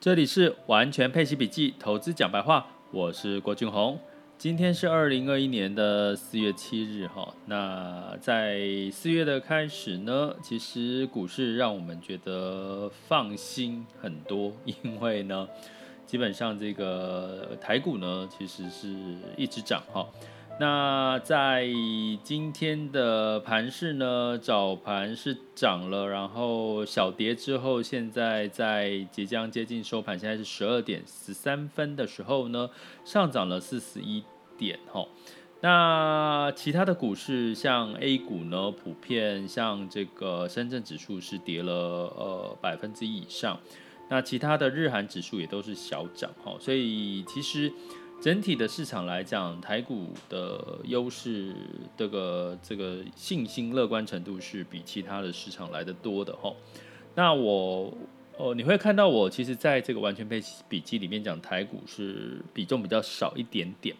这里是完全配息笔记投资讲白话，我是郭俊宏。今天是二零二一年的四月七日哈。那在四月的开始呢，其实股市让我们觉得放心很多，因为呢，基本上这个台股呢，其实是一直涨哈。那在今天的盘市呢，早盘是涨了，然后小跌之后，现在在即将接近收盘，现在是十二点十三分的时候呢，上涨了四十一点哈。那其他的股市像 A 股呢，普遍像这个深圳指数是跌了呃百分之一以上，那其他的日韩指数也都是小涨哈，所以其实。整体的市场来讲，台股的优势，这个这个信心乐观程度是比其他的市场来得多的哈。那我哦，你会看到我其实在这个完全配笔记里面讲台股是比重比较少一点点，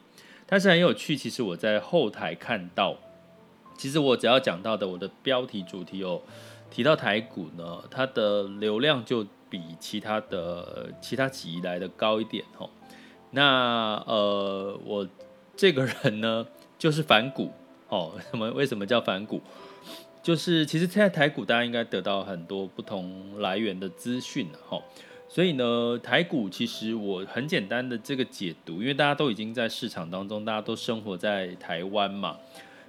但是很有趣。其实我在后台看到，其实我只要讲到的我的标题主题有提到台股呢，它的流量就比其他的其他期来的高一点哈。那呃，我这个人呢，就是反股哦。什么？为什么叫反股？就是其实现在台股大家应该得到很多不同来源的资讯哈。所以呢，台股其实我很简单的这个解读，因为大家都已经在市场当中，大家都生活在台湾嘛，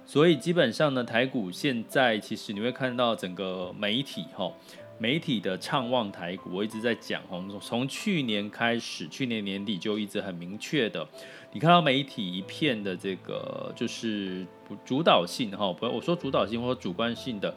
所以基本上呢，台股现在其实你会看到整个媒体哈。媒体的畅望台股，我一直在讲，从从去年开始，去年年底就一直很明确的，你看到媒体一片的这个就是主导性哈，不，我说主导性或者主观性的，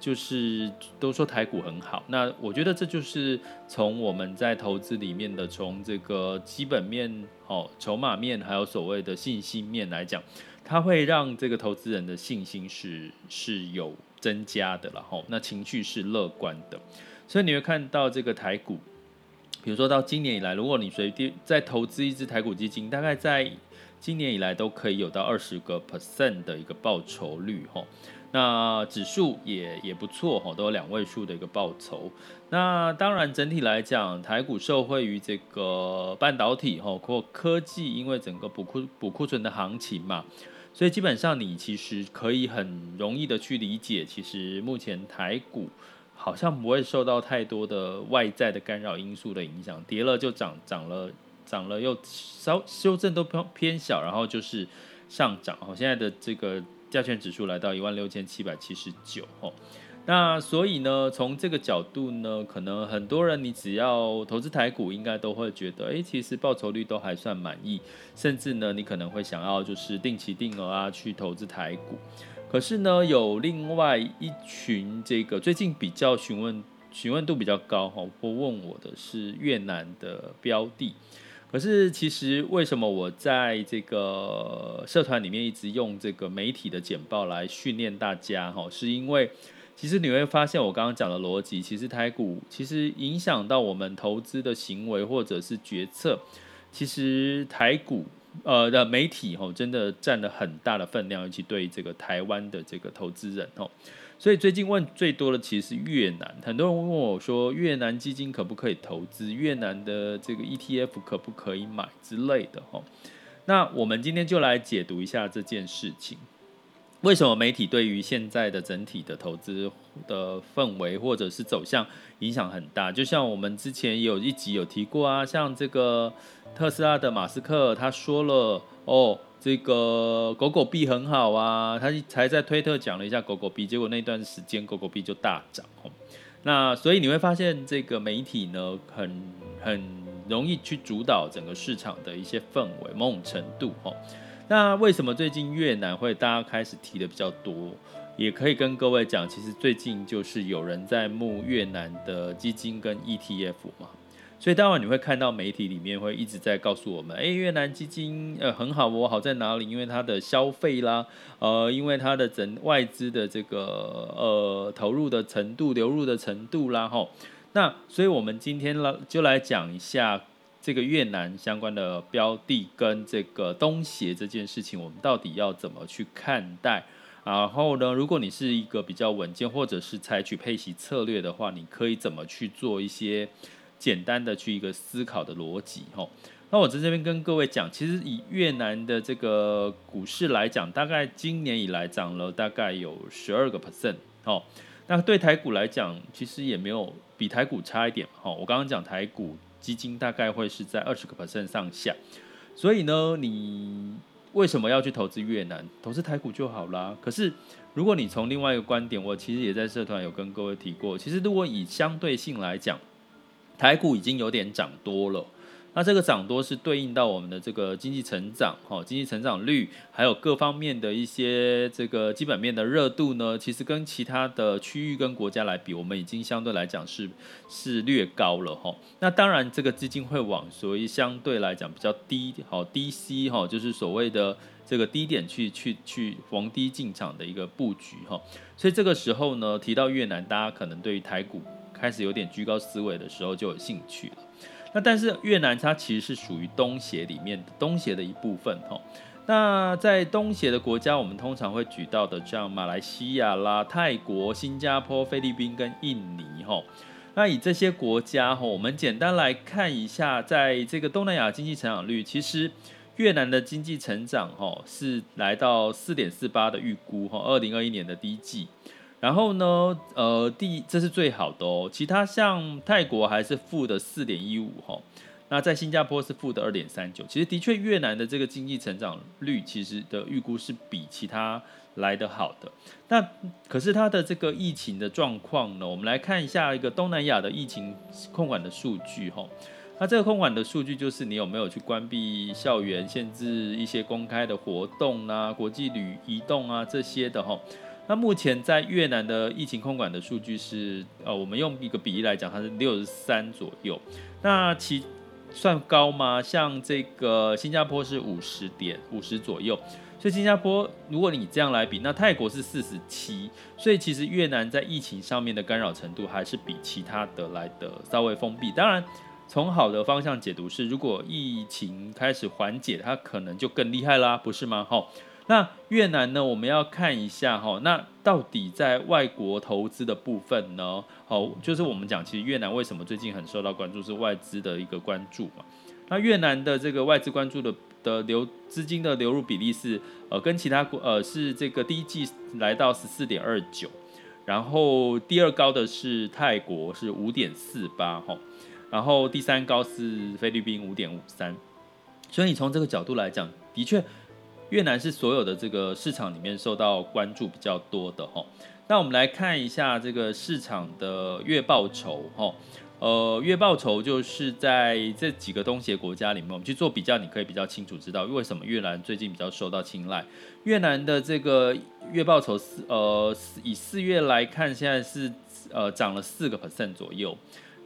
就是都说台股很好。那我觉得这就是从我们在投资里面的，从这个基本面、哦筹码面，还有所谓的信心面来讲，它会让这个投资人的信心是是有。增加的了吼，那情绪是乐观的，所以你会看到这个台股，比如说到今年以来，如果你随便再投资一支台股基金，大概在今年以来都可以有到二十个 percent 的一个报酬率吼，那指数也也不错吼，都有两位数的一个报酬。那当然整体来讲，台股受惠于这个半导体吼或科技，因为整个补库补库存的行情嘛。所以基本上，你其实可以很容易的去理解，其实目前台股好像不会受到太多的外在的干扰因素的影响，跌了就涨，涨了涨了又稍修正都偏偏小，然后就是上涨。哦，现在的这个加权指数来到一万六千七百七十九，哦。那所以呢，从这个角度呢，可能很多人你只要投资台股，应该都会觉得，诶，其实报酬率都还算满意，甚至呢，你可能会想要就是定期定额啊去投资台股。可是呢，有另外一群这个最近比较询问询问度比较高哈，或问我的是越南的标的。可是其实为什么我在这个社团里面一直用这个媒体的简报来训练大家哈，是因为。其实你会发现，我刚刚讲的逻辑，其实台股其实影响到我们投资的行为或者是决策，其实台股呃的媒体吼真的占了很大的分量，尤其对这个台湾的这个投资人吼，所以最近问最多的其实是越南，很多人问我说越南基金可不可以投资，越南的这个 ETF 可不可以买之类的吼，那我们今天就来解读一下这件事情。为什么媒体对于现在的整体的投资的氛围或者是走向影响很大？就像我们之前有一集有提过啊，像这个特斯拉的马斯克他说了哦，这个狗狗币很好啊，他才在推特讲了一下狗狗币，结果那段时间狗狗币就大涨哦。那所以你会发现这个媒体呢，很很容易去主导整个市场的一些氛围，某种程度哦。那为什么最近越南会大家开始提的比较多？也可以跟各位讲，其实最近就是有人在募越南的基金跟 ETF 嘛，所以当然你会看到媒体里面会一直在告诉我们，哎，越南基金呃很好，我好在哪里？因为它的消费啦，呃，因为它的整外资的这个呃投入的程度、流入的程度啦，吼。那所以我们今天来就来讲一下。这个越南相关的标的跟这个东协这件事情，我们到底要怎么去看待？然后呢，如果你是一个比较稳健或者是采取配息策略的话，你可以怎么去做一些简单的去一个思考的逻辑吼。那我在这边跟各位讲，其实以越南的这个股市来讲，大概今年以来涨了大概有十二个 percent 哦。那对台股来讲，其实也没有比台股差一点哈。我刚刚讲台股基金大概会是在二十个 percent 上下，所以呢，你为什么要去投资越南？投资台股就好啦。可是如果你从另外一个观点，我其实也在社团有跟各位提过，其实如果以相对性来讲，台股已经有点涨多了。那这个涨多是对应到我们的这个经济成长，哈，经济成长率，还有各方面的一些这个基本面的热度呢，其实跟其他的区域跟国家来比，我们已经相对来讲是是略高了，哈。那当然，这个资金会往所谓相对来讲比较低，好低吸，哈，就是所谓的这个低点去去去逢低进场的一个布局，哈。所以这个时候呢，提到越南，大家可能对于台股开始有点居高思维的时候就有兴趣了。那但是越南它其实是属于东协里面的东协的一部分哈。那在东协的国家，我们通常会举到的，像马来西亚啦、泰国、新加坡、菲律宾跟印尼哈。那以这些国家哈，我们简单来看一下，在这个东南亚经济成长率，其实越南的经济成长哈是来到四点四八的预估哈，二零二一年的第一季。然后呢，呃，第这是最好的哦。其他像泰国还是负的四点一五哈，那在新加坡是负的二点三九。其实的确，越南的这个经济成长率其实的预估是比其他来的好的。那可是它的这个疫情的状况呢？我们来看一下一个东南亚的疫情控管的数据哈。那这个控管的数据就是你有没有去关闭校园、限制一些公开的活动啊、国际旅移动啊这些的哈。那目前在越南的疫情控管的数据是，呃，我们用一个比例来讲，它是六十三左右。那其算高吗？像这个新加坡是五十点五十左右，所以新加坡如果你这样来比，那泰国是四十七，所以其实越南在疫情上面的干扰程度还是比其他的来的稍微封闭。当然，从好的方向解读是，如果疫情开始缓解，它可能就更厉害啦，不是吗？好。那越南呢？我们要看一下哈，那到底在外国投资的部分呢？好，就是我们讲，其实越南为什么最近很受到关注，是外资的一个关注嘛。那越南的这个外资关注的的流资金的流入比例是呃，跟其他国呃是这个第一季来到十四点二九，然后第二高的是泰国是五点四八哈，然后第三高是菲律宾五点五三，所以你从这个角度来讲，的确。越南是所有的这个市场里面受到关注比较多的哈，那我们来看一下这个市场的月报酬哈，呃，月报酬就是在这几个东协国家里面，我们去做比较，你可以比较清楚知道为什么越南最近比较受到青睐。越南的这个月报酬四呃以四月来看，现在是呃涨了四个 percent 左右。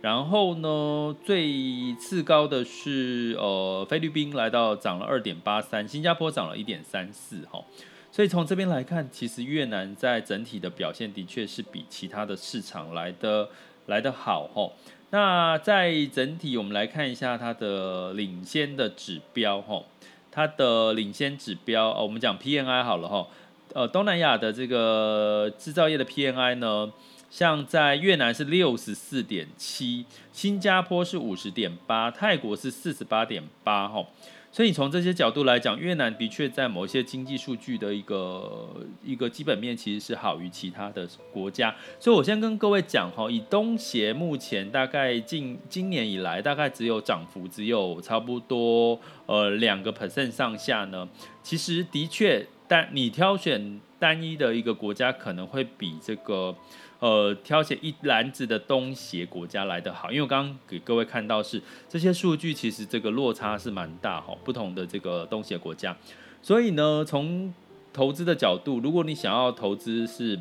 然后呢，最次高的是呃菲律宾来到涨了二点八三，新加坡涨了一点三四哈，所以从这边来看，其实越南在整体的表现的确是比其他的市场来的来的好哈。那在整体我们来看一下它的领先的指标哈，它的领先指标，我们讲 PNI 好了哈，呃东南亚的这个制造业的 PNI 呢。像在越南是六十四点七，新加坡是五十点八，泰国是四十八点八，哈，所以从这些角度来讲，越南的确在某些经济数据的一个一个基本面其实是好于其他的国家。所以我先跟各位讲哈，以东协目前大概近今年以来大概只有涨幅只有差不多呃两个 percent 上下呢，其实的确，但你挑选单一的一个国家可能会比这个。呃，挑选一篮子的东协国家来的好，因为我刚刚给各位看到是这些数据，其实这个落差是蛮大哈，不同的这个东协国家，所以呢，从投资的角度，如果你想要投资是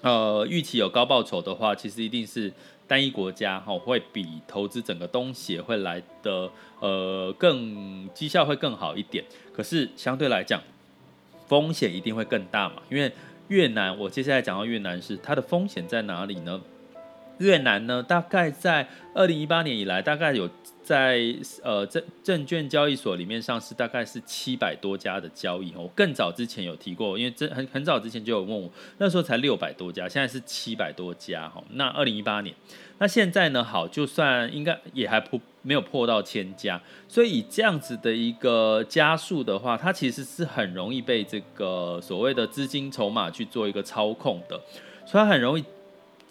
呃预期有高报酬的话，其实一定是单一国家哈，会比投资整个东协会来的呃更绩效会更好一点，可是相对来讲风险一定会更大嘛，因为。越南，我接下来讲到越南是它的风险在哪里呢？越南呢，大概在二零一八年以来，大概有在呃证证券交易所里面上市，大概是七百多家的交易。我更早之前有提过，因为这很很早之前就有问我，那时候才六百多家，现在是七百多家哈。那二零一八年，那现在呢，好，就算应该也还破没有破到千家，所以以这样子的一个加速的话，它其实是很容易被这个所谓的资金筹码去做一个操控的，所以它很容易。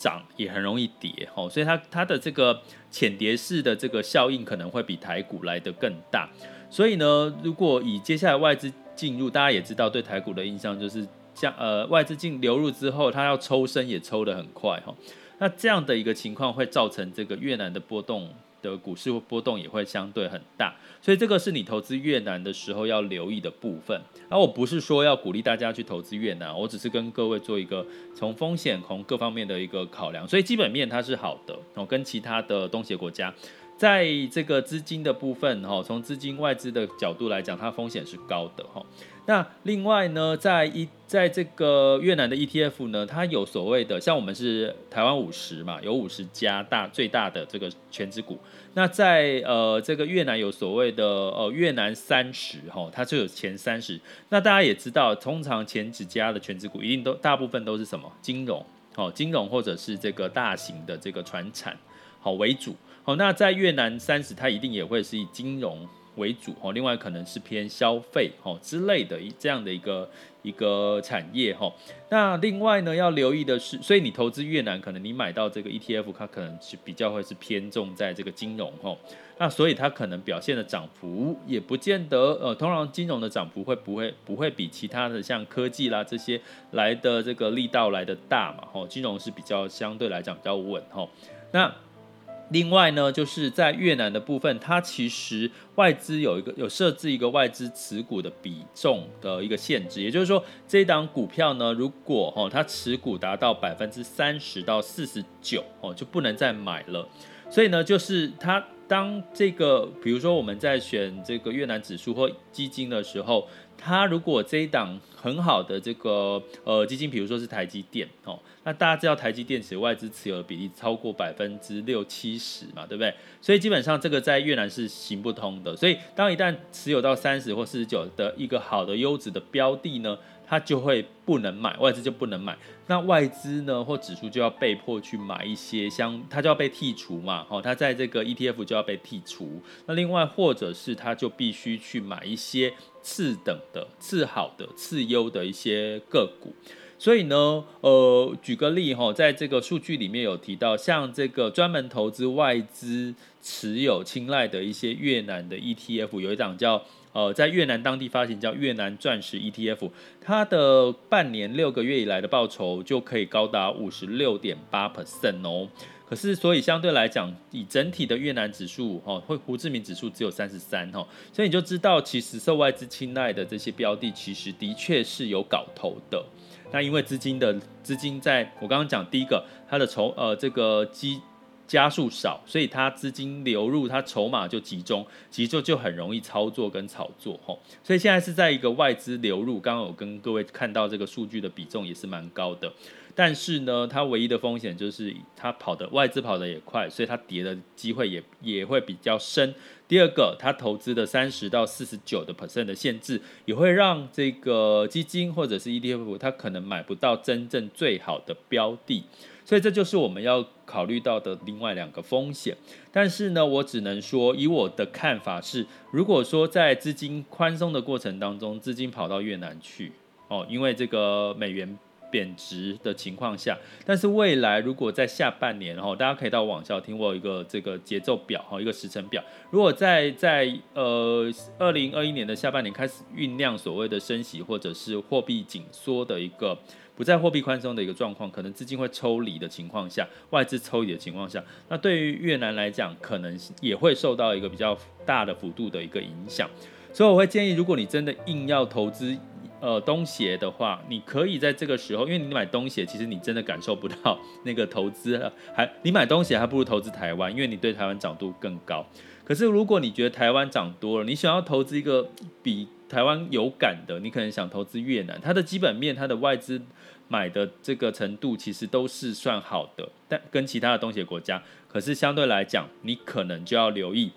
涨也很容易跌，吼，所以它它的这个浅跌式的这个效应可能会比台股来得更大。所以呢，如果以接下来外资进入，大家也知道对台股的印象就是像呃外资进流入之后，它要抽身也抽得很快，哈。那这样的一个情况会造成这个越南的波动。的股市波动也会相对很大，所以这个是你投资越南的时候要留意的部分。而我不是说要鼓励大家去投资越南，我只是跟各位做一个从风险从各方面的一个考量。所以基本面它是好的，哦，跟其他的东协国家，在这个资金的部分，哈，从资金外资的角度来讲，它风险是高的，哈。那另外呢，在一在这个越南的 ETF 呢，它有所谓的，像我们是台湾五十嘛，有五十家大最大的这个权值股。那在呃这个越南有所谓的呃越南三十哈，它就有前三十。那大家也知道，通常前几家的权值股一定都大部分都是什么金融，哦金融或者是这个大型的这个船产好为主。好，那在越南三十，它一定也会是以金融。为主哦，另外可能是偏消费哦之类的一这样的一个一个产业哈。那另外呢，要留意的是，所以你投资越南，可能你买到这个 ETF，它可能是比较会是偏重在这个金融哈。那所以它可能表现的涨幅也不见得呃，通常金融的涨幅会不会不会比其他的像科技啦这些来的这个力道来的大嘛？哈，金融是比较相对来讲比较稳哈。那另外呢，就是在越南的部分，它其实外资有一个有设置一个外资持股的比重的一个限制，也就是说，这一档股票呢，如果哦它持股达到百分之三十到四十九哦，就不能再买了。所以呢，就是它当这个，比如说我们在选这个越南指数或基金的时候。它如果这一档很好的这个呃基金，比如说是台积电哦，那大家知道台积电其实外资持有的比例超过百分之六七十嘛，对不对？所以基本上这个在越南是行不通的。所以当一旦持有到三十或四十九的一个好的优质的标的呢，它就会不能买，外资就不能买。那外资呢或指数就要被迫去买一些，像它就要被剔除嘛，好，它在这个 ETF 就要被剔除。那另外或者是它就必须去买一些。次等的、次好的、次优的一些个股，所以呢，呃，举个例哈，在这个数据里面有提到，像这个专门投资外资持有青睐的一些越南的 ETF，有一档叫呃，在越南当地发行叫越南钻石 ETF，它的半年六个月以来的报酬就可以高达五十六点八 percent 哦。可是，所以相对来讲，以整体的越南指数，哈，会胡志明指数只有三十三，哈，所以你就知道，其实受外资青睐的这些标的，其实的确是有搞头的。那因为资金的资金，在我刚刚讲第一个，它的筹呃这个基加速少，所以它资金流入，它筹码就集中，其实就就很容易操作跟炒作，哈。所以现在是在一个外资流入，刚刚我跟各位看到这个数据的比重也是蛮高的。但是呢，它唯一的风险就是它跑的外资跑得也快，所以它跌的机会也也会比较深。第二个，它投资的三十到四十九的 percent 的限制，也会让这个基金或者是 ETF 它可能买不到真正最好的标的。所以这就是我们要考虑到的另外两个风险。但是呢，我只能说，以我的看法是，如果说在资金宽松的过程当中，资金跑到越南去，哦，因为这个美元。贬值的情况下，但是未来如果在下半年，然后大家可以到网校听我有一个这个节奏表哈，一个时程表。如果在在呃二零二一年的下半年开始酝酿所谓的升息或者是货币紧缩的一个不再货币宽松的一个状况，可能资金会抽离的情况下，外资抽离的情况下，那对于越南来讲，可能也会受到一个比较大的幅度的一个影响。所以我会建议，如果你真的硬要投资，呃，东协的话，你可以在这个时候，因为你买东协，其实你真的感受不到那个投资，还你买东协还不如投资台湾，因为你对台湾涨度更高。可是如果你觉得台湾涨多了，你想要投资一个比台湾有感的，你可能想投资越南，它的基本面、它的外资买的这个程度其实都是算好的，但跟其他的东协国家，可是相对来讲，你可能就要留意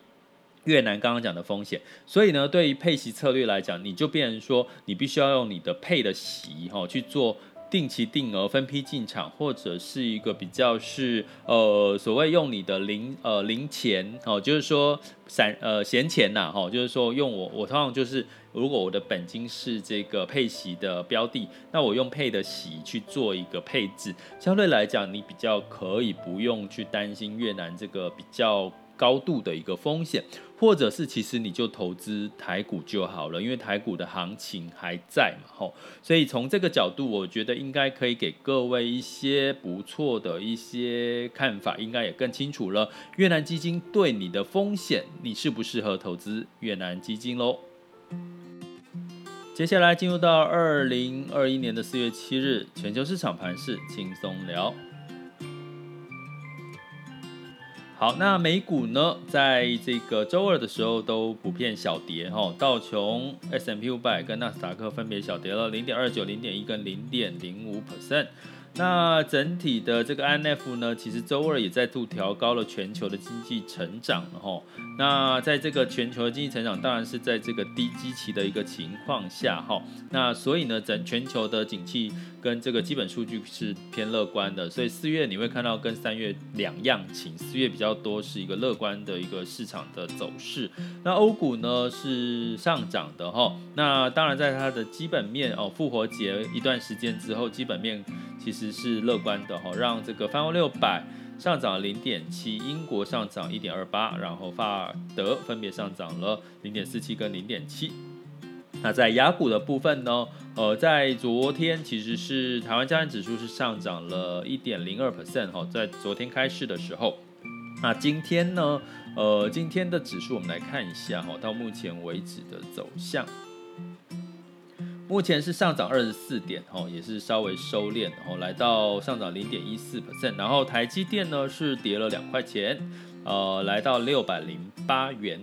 越南刚刚讲的风险。所以呢，对于配息策略来讲，你就变成说，你必须要用你的配的息哈去做。定期定额分批进场，或者是一个比较是呃所谓用你的零呃零钱哦，就是说散呃闲钱呐哈，就是说用我我通常就是如果我的本金是这个配息的标的，那我用配的息去做一个配置，相对来讲你比较可以不用去担心越南这个比较。高度的一个风险，或者是其实你就投资台股就好了，因为台股的行情还在嘛，吼，所以从这个角度，我觉得应该可以给各位一些不错的一些看法，应该也更清楚了。越南基金对你的风险，你适不适合投资越南基金喽？接下来进入到二零二一年的四月七日，全球市场盘势轻松聊。好，那美股呢，在这个周二的时候都普遍小跌哈，道琼、S&P 500跟纳斯达克分别小跌了零点二九、零点一跟零点零五 percent。那整体的这个 IMF 呢，其实周二也再度调高了全球的经济成长了哈。那在这个全球的经济成长，当然是在这个低基期的一个情况下哈。那所以呢，整全球的景气跟这个基本数据是偏乐观的。所以四月你会看到跟三月两样情，四月比较多是一个乐观的一个市场的走势。那欧股呢是上涨的哈。那当然在它的基本面哦，复活节一段时间之后，基本面其实。是乐观的哈，让这个泛欧六百上涨零点七，英国上涨一点二八，然后法德分别上涨了零点四七跟零点七。那在雅股的部分呢，呃，在昨天其实是台湾加权指数是上涨了一点零二 percent 哈，在昨天开市的时候。那今天呢，呃，今天的指数我们来看一下哈，到目前为止的走向。目前是上涨二十四点，哦，也是稍微收敛，哦，来到上涨零点一四 percent。然后台积电呢是跌了两块钱，呃，来到六百零八元。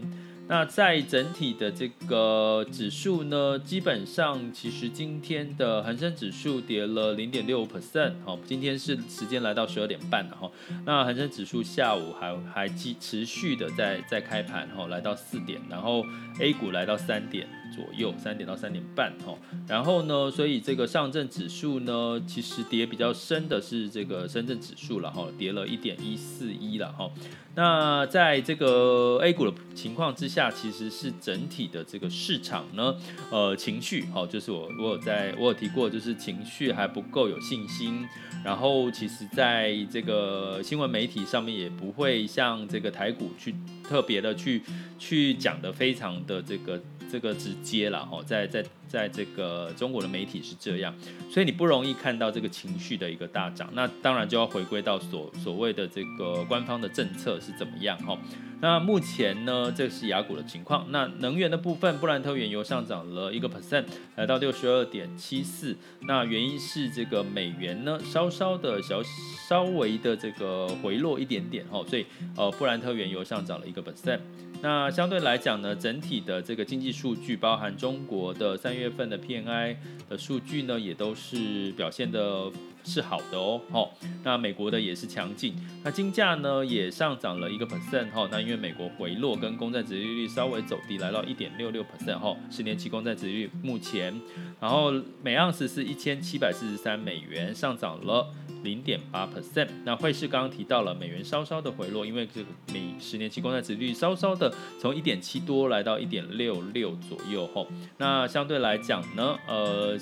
那在整体的这个指数呢，基本上其实今天的恒生指数跌了零点六 percent，哦，今天是时间来到十二点半了哈。那恒生指数下午还还继持续的在在开盘，哈，来到四点，然后 A 股来到三点。左右三点到三点半哈，然后呢，所以这个上证指数呢，其实跌比较深的是这个深圳指数了哈，跌了一点一四一了哈。那在这个 A 股的情况之下，其实是整体的这个市场呢，呃，情绪哈，就是我我有在我有提过，就是情绪还不够有信心。然后其实在这个新闻媒体上面也不会像这个台股去特别的去去讲的非常的这个。这个直接了哈，在在在这个中国的媒体是这样，所以你不容易看到这个情绪的一个大涨。那当然就要回归到所所谓的这个官方的政策是怎么样哈。那目前呢，这是雅股的情况。那能源的部分，布兰特原油上涨了一个 percent，来到六十二点七四。那原因是这个美元呢，稍稍的小稍微的这个回落一点点哦，所以呃，布兰特原油上涨了一个 percent。那相对来讲呢，整体的这个经济数据，包含中国的三月份的 PNI 的数据呢，也都是表现的是好的哦。好，那美国的也是强劲。那金价呢也上涨了一个 percent 哈。那因为美国回落跟公债殖利率稍微走低，来到一点六六 percent 哈。十年期公债殖率目前，然后每盎司是一千七百四十三美元，上涨了。零点八 percent，那汇市刚刚提到了美元稍稍的回落，因为这个美十年期公债殖率稍稍的从一点七多来到一点六六左右吼。那相对来讲呢，呃，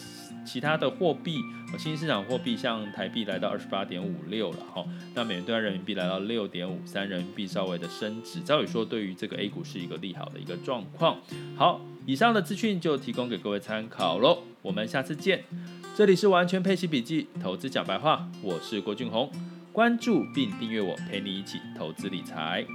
其他的货币，新兴市场货币像台币来到二十八点五六了哈。那美元兑换人民币来到六点五三，人民币稍微的升值，照理说对于这个 A 股是一个利好的一个状况。好，以上的资讯就提供给各位参考喽，我们下次见。这里是完全配息笔记，投资讲白话，我是郭俊宏，关注并订阅我，陪你一起投资理财。